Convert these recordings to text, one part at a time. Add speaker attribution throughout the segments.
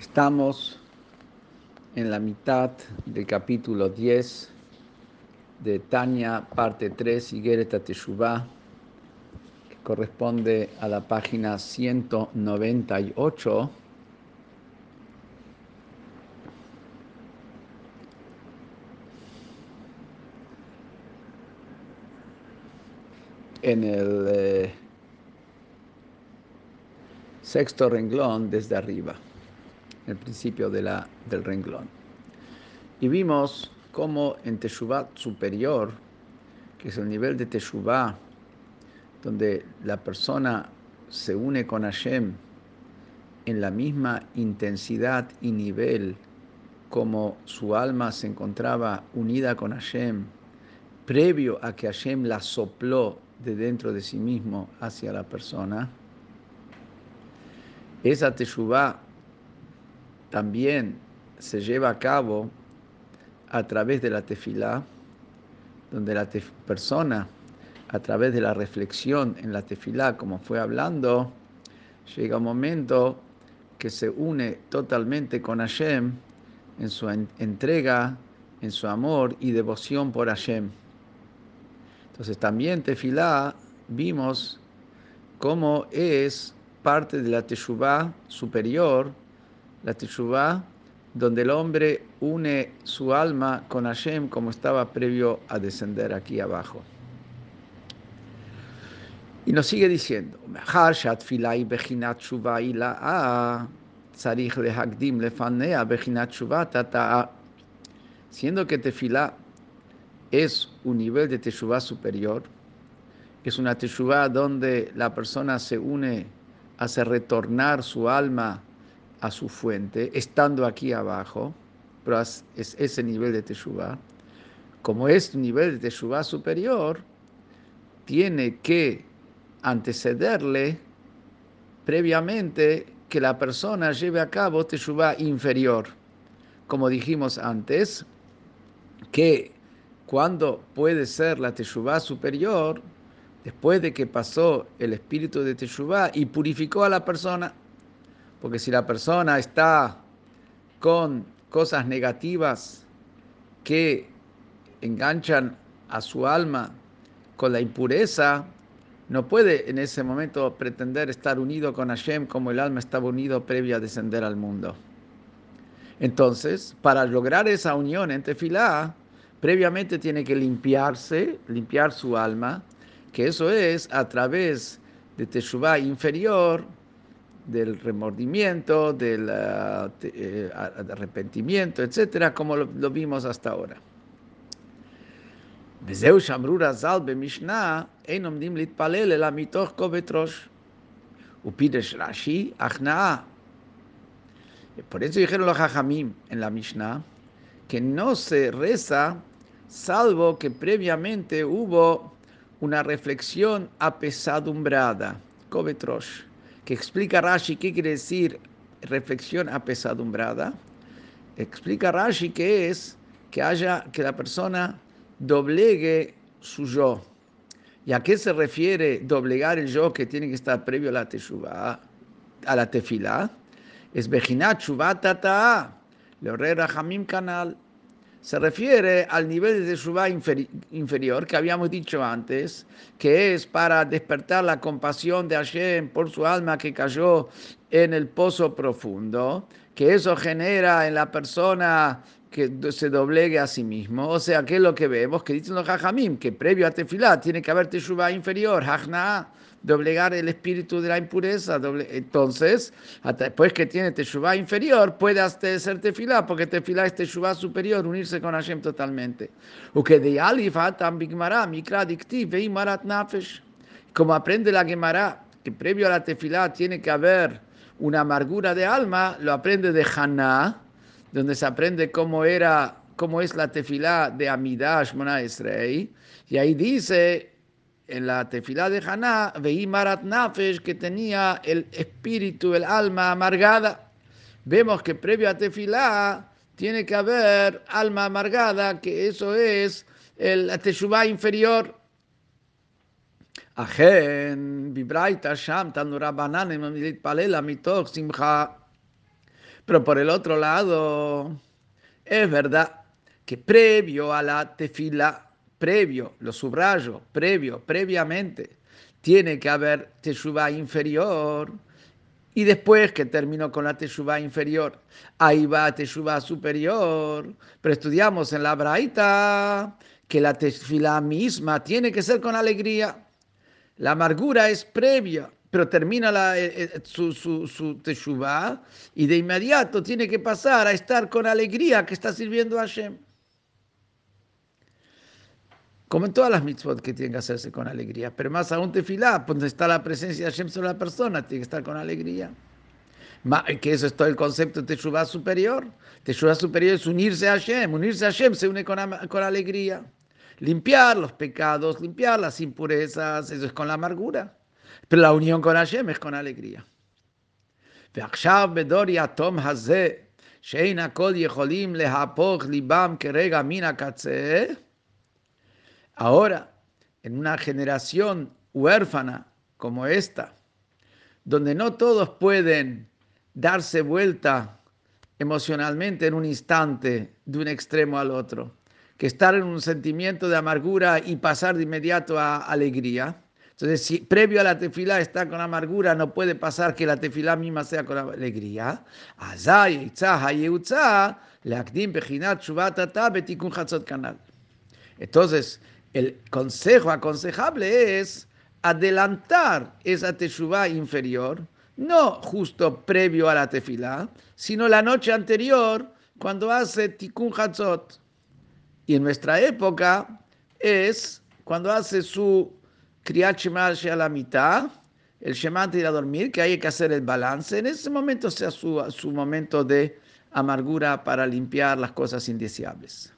Speaker 1: Estamos en la mitad del capítulo 10 de Tania, parte 3, Higuereta Teshuvah, que corresponde a la página 198. En el eh, sexto renglón desde arriba, el principio del renglón. Y vimos cómo en Teshuvah superior, que es el nivel de Teshuvah, donde la persona se une con Hashem en la misma intensidad y nivel como su alma se encontraba unida con Hashem, previo a que Hashem la sopló de dentro de sí mismo hacia la persona, esa teshuvah también se lleva a cabo a través de la tefilá, donde la persona, a través de la reflexión en la tefilá, como fue hablando, llega un momento que se une totalmente con Hashem en su entrega, en su amor y devoción por Hashem. Entonces también tefilá vimos cómo es parte de la Teshuvah superior, la Teshuvah donde el hombre une su alma con Hashem como estaba previo a descender aquí abajo. Y nos sigue diciendo, siendo que tefilá es un nivel de teshuvah superior, es una teshuvah donde la persona se une hace retornar su alma a su fuente, estando aquí abajo, pero es ese nivel de Teshuvah. Como es un nivel de Teshuvah superior, tiene que antecederle previamente que la persona lleve a cabo Teshuvah inferior. Como dijimos antes, que cuando puede ser la Teshuvah superior, después de que pasó el espíritu de Teshuvah y purificó a la persona, porque si la persona está con cosas negativas que enganchan a su alma con la impureza, no puede en ese momento pretender estar unido con Hashem como el alma estaba unido previo a descender al mundo. Entonces, para lograr esa unión en Tefilá, previamente tiene que limpiarse, limpiar su alma, que eso es a través de Teshuvah inferior, del remordimiento, del uh, eh, arrepentimiento, etcétera, como lo, lo, vimos hasta ahora. וזהו שאמרו רז"ל במשנה, אין עומדים להתפלל אלא מתוך כובד ראש. ופירש רש"י, הכנעה. Por eso dijeron los jajamim en la Mishnah que no se reza salvo que previamente hubo una reflexión apesadumbrada, Kovetrosh, que explica Rashi qué quiere decir reflexión apesadumbrada. Explica Rashi que es que haya que la persona doblegue su yo. ¿Y a qué se refiere doblegar el yo que tiene que estar previo a la teshuvah, a la tefilá? Es bejinat tata, le canal se refiere al nivel de Teshuvah inferior que habíamos dicho antes, que es para despertar la compasión de Hashem por su alma que cayó en el pozo profundo, que eso genera en la persona que se doblegue a sí mismo. O sea, ¿qué es lo que vemos? Que dicen los Jajamim, que previo a Tefilá tiene que haber Teshuvah inferior, Hajna, doblegar el espíritu de la impureza. Doble... Entonces, hasta después que tiene Teshuvah inferior, puede hasta ser Tefilá, porque Tefilá es Teshuvah superior, unirse con Hashem totalmente. Como aprende la Gemara, que previo a la Tefilá tiene que haber una amargura de alma, lo aprende de Haná donde se aprende cómo era, cómo es la tefilá de Amidash Mona Esrei, y ahí dice en la tefilá de Haná, veí Marat Nafesh que tenía el espíritu, el alma amargada. Vemos que previo a tefilá tiene que haber alma amargada, que eso es el teshuvá inferior. Pero por el otro lado, es verdad que previo a la tefila previo, lo subrayo, previo, previamente, tiene que haber teshuva inferior. Y después que terminó con la teshuva inferior, ahí va teshuva superior. Pero estudiamos en la braita que la tefila misma tiene que ser con alegría. La amargura es previa, pero termina la, eh, eh, su, su, su y de inmediato tiene que pasar a estar con alegría que está sirviendo a Hashem Como en todas las mitzvot que tienen que hacerse con alegría, pero más aún tefilá, donde está la presencia de Hashem sobre la persona, tiene que estar con alegría. Que eso es todo el concepto de Teshuvah superior. Teshuvah superior es unirse a Hashem. Unirse a Hashem se une con, con alegría. Limpiar los pecados, limpiar las impurezas, eso es con la amargura. Pero la unión con Hashem es con alegría. ועכשיו בדור יתום הזה, שאין הכל יכולים להפוך ליבם כרגע מן הקצה, Ahora, en una generación huérfana como esta, donde no todos pueden darse vuelta emocionalmente en un instante de un extremo al otro, que estar en un sentimiento de amargura y pasar de inmediato a alegría. Entonces, si previo a la tefilá está con amargura, no puede pasar que la tefilá misma sea con alegría. Entonces, el consejo aconsejable es adelantar esa teshuvah inferior, no justo previo a la tefilá, sino la noche anterior, cuando hace tikkun hatzot. Y en nuestra época es cuando hace su kriyat a la mitad, el shema ir a dormir, que hay que hacer el balance. En ese momento sea su, su momento de amargura para limpiar las cosas indeseables.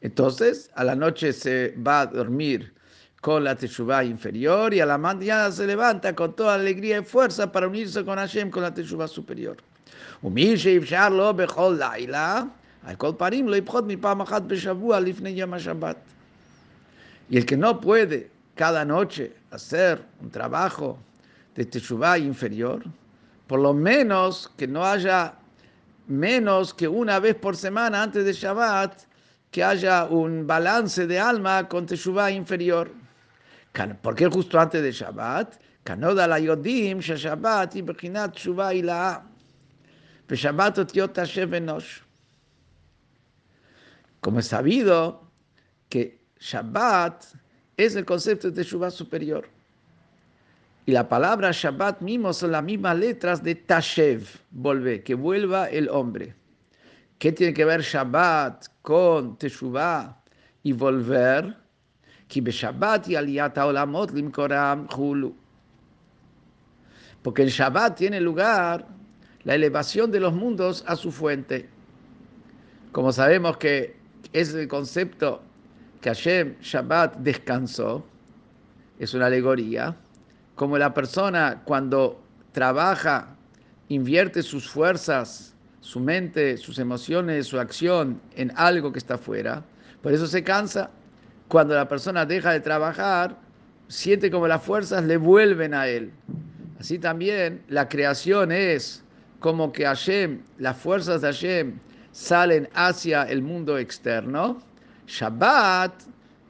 Speaker 1: Entonces, a la noche se va a dormir con la Teshuvah inferior y a la mañana se levanta con toda alegría y fuerza para unirse con Hashem con la Teshuvah superior. Y el que no puede cada noche hacer un trabajo de Teshuvah inferior, por lo menos que no haya menos que una vez por semana antes de Shabbat, que haya un balance de alma con Teshuvah inferior. ¿Por qué justo antes de Shabbat? Kanoda la yodim Shabbat y Bechinat Teshuvah ilaha. Shabbat otiot. Como es sabido que Shabbat es el concepto de Teshuvah superior. Y la palabra Shabbat mismo son las mismas letras de Tashev, volver, que vuelva el hombre. ¿Qué tiene que ver Shabbat con Teshuvah y volver? Porque en Shabbat tiene lugar la elevación de los mundos a su fuente. Como sabemos que es el concepto que Hashem Shabbat descansó, es una alegoría, como la persona cuando trabaja, invierte sus fuerzas su mente, sus emociones, su acción en algo que está fuera. Por eso se cansa. Cuando la persona deja de trabajar, siente como las fuerzas le vuelven a él. Así también la creación es como que Hashem, las fuerzas de Hashem salen hacia el mundo externo. Shabbat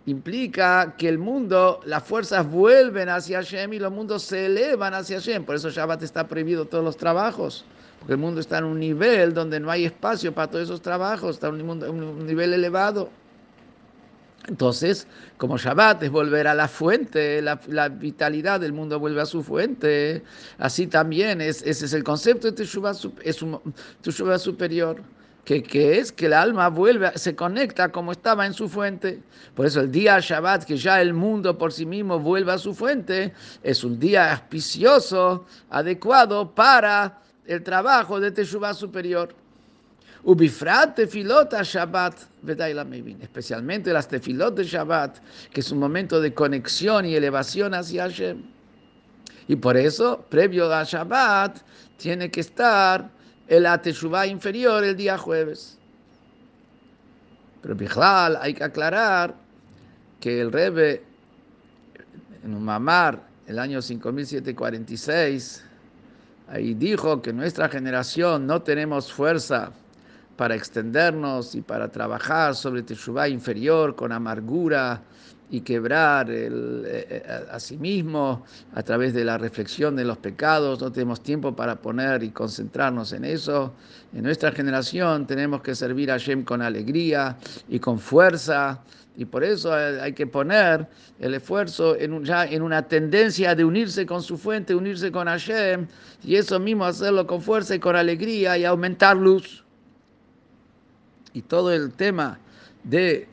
Speaker 1: implica que el mundo, las fuerzas vuelven hacia Hashem y los mundos se elevan hacia Hashem. Por eso Shabbat está prohibido todos los trabajos porque el mundo está en un nivel donde no hay espacio para todos esos trabajos, está en un, un nivel elevado. Entonces, como Shabbat es volver a la fuente, la, vitalidad del mundo vuelve a su fuente, así también es, ese es el concepto de Teshuvah, es superior, que, que, es que el alma vuelve, se conecta como estaba en su fuente. Por eso el día Shabbat, que ya el mundo por sí mismo vuelve a su fuente, es un día auspicioso, adecuado para el trabajo de Teshuvah superior. Ubifrat tefilot Shabbat, especialmente las tefilot de Shabbat, que es un momento de conexión y elevación hacia Hashem. Y por eso, previo a Shabbat, tiene que estar el Teshuvah inferior el día jueves. Pero Bichlal hay que aclarar que el Rebbe, en un mamar, el año 5746, Ahí dijo que nuestra generación no tenemos fuerza para extendernos y para trabajar sobre Teshuvah inferior con amargura y quebrar el, eh, eh, a, sí mismo a través de la reflexión de los pecados. No tenemos tiempo para poner y concentrarnos en eso. En nuestra generación tenemos que servir a Hashem con alegría y con fuerza. Y por eso hay que poner el esfuerzo en ya en una tendencia de unirse con su fuente, unirse con Hashem, y eso mismo hacerlo con fuerza y con alegría y aumentar luz y todo el tema de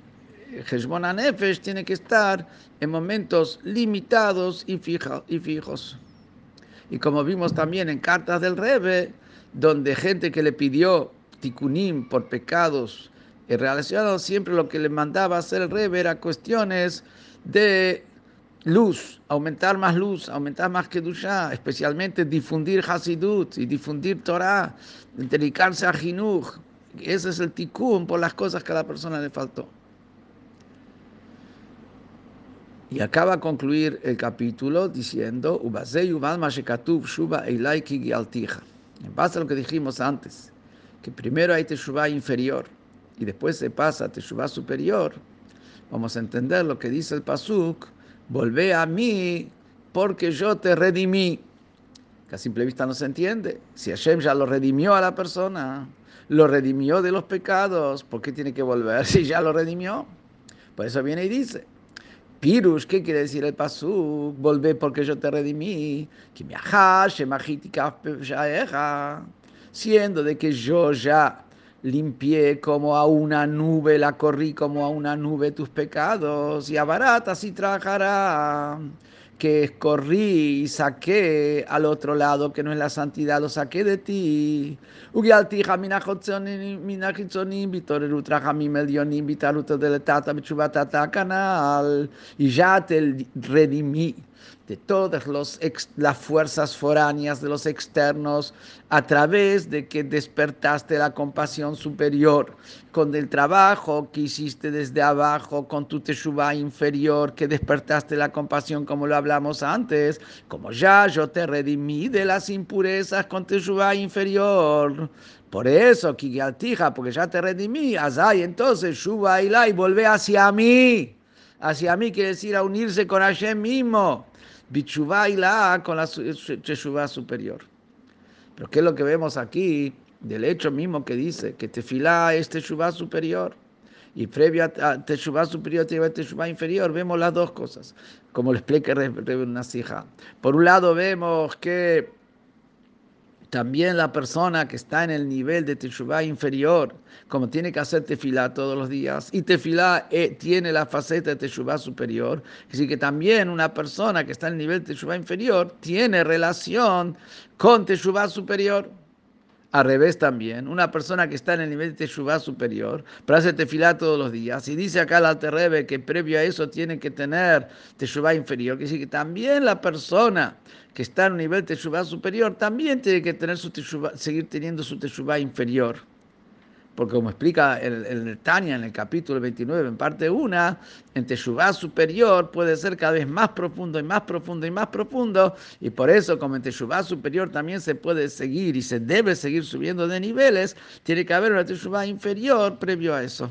Speaker 1: Heshbon Nefesh tiene que estar en momentos limitados y, y fijos. Y como vimos también en cartas del Rebe, donde gente que le pidió tikunim por pecados relacionados, siempre lo que le mandaba hacer el Rebe era cuestiones de luz, aumentar más luz, aumentar más Kedusha, especialmente difundir Hasidut y difundir Torah, dedicarse a Jinuj, ese es el tikkun por las cosas que a la persona le faltó. Y acaba de concluir el capítulo diciendo, en base a lo que dijimos antes, que primero hay Teshuvah inferior y después se pasa a Teshuvah superior, vamos a entender lo que dice el Pasuk, volvé a mí porque yo te redimí. Que a simple vista no se entiende. Si Hashem ya lo redimió a la persona, lo redimió de los pecados, ¿por qué tiene que volver si ya lo redimió? Por eso viene y dice, Pirush, ¿qué quiere decir el pasú? Volvé porque yo te redimí. Siendo de que yo ya limpié como a una nube, la corrí como a una nube tus pecados, y a baratas y trabajará que escorrí y saqué al otro lado, que no es la santidad, lo saqué de ti. Y ya te redimí de todas las fuerzas foráneas de los externos a través de que despertaste la compasión superior con el trabajo que hiciste desde abajo, con tu teshuva inferior, que despertaste la compasión como lo hablamos antes, como ya yo te redimí de las impurezas con teshuva inferior. Por eso, Kigialtija, porque ya te redimí, Azay, entonces, Shuba y volvé hacia mí. Hacia mí quiere decir a unirse con Hashem mismo. Bichuvá y la con la Teshuvá superior. Pero ¿qué es lo que vemos aquí? Del hecho mismo que dice que Tefilá es Teshuvá superior y previo a Teshuvá superior tiene Teshuvá inferior, vemos las dos cosas, como lo explica Nasija. Por un lado vemos que también la persona que está en el nivel de Teshuvah inferior, como tiene que hacer tefilá todos los días, y tefilá eh, tiene la faceta de Teshuvah superior, así que también una persona que está en el nivel de Teshuvah inferior tiene relación con Teshuvah superior. Al revés también, una persona que está en el nivel de Teshuvah superior, pero hace tefilá todos los días, y dice acá la Alterrebe que previo a eso tiene que tener Teshuvah inferior, que decir que también la persona que está en un nivel de Teshuvah superior también tiene que tener su seguir teniendo su Teshuvah inferior. Porque como explica el, el Tania en el capítulo 29, en parte 1, en Teshuvah superior puede ser cada vez más profundo y más profundo y más profundo, y por eso como en Teshuvah superior también se puede seguir y se debe seguir subiendo de niveles, tiene que haber una Teshuvah inferior previo a eso.